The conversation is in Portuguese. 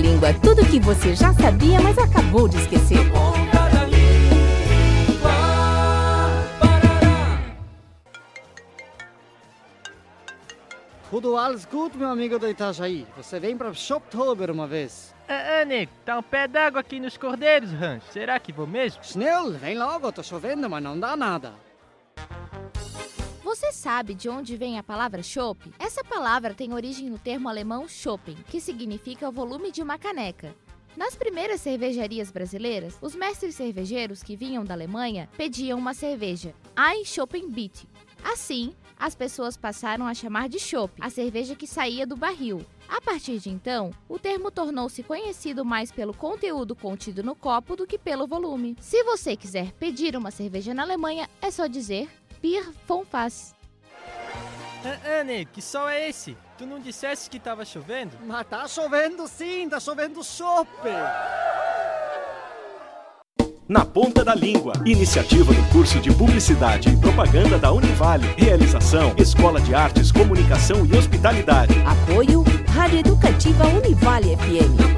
Língua. Tudo que você já sabia, mas acabou de esquecer. Tudo alles gut, meu amigo do Itajaí? Você vem para Shoptober uma vez? Ah, ah, nego, tá um pé d'água aqui nos Cordeiros, Rancho. Será que vou mesmo? Schnell, vem logo, tô chovendo, mas não dá nada. Você sabe de onde vem a palavra chopp? Essa palavra tem origem no termo alemão Schoppen, que significa o volume de uma caneca. Nas primeiras cervejarias brasileiras, os mestres cervejeiros que vinham da Alemanha pediam uma cerveja, Ein Schoppenbiet. Assim, as pessoas passaram a chamar de chopp a cerveja que saía do barril. A partir de então, o termo tornou-se conhecido mais pelo conteúdo contido no copo do que pelo volume. Se você quiser pedir uma cerveja na Alemanha, é só dizer Bier von Fass. Ah, nego, que sol é esse? Tu não disseste que tava chovendo? Mas tá chovendo sim, tá chovendo chope. Na Ponta da Língua. Iniciativa do curso de Publicidade e Propaganda da Univale. Realização: Escola de Artes, Comunicação e Hospitalidade. Apoio Rádio Educativa Univale FM.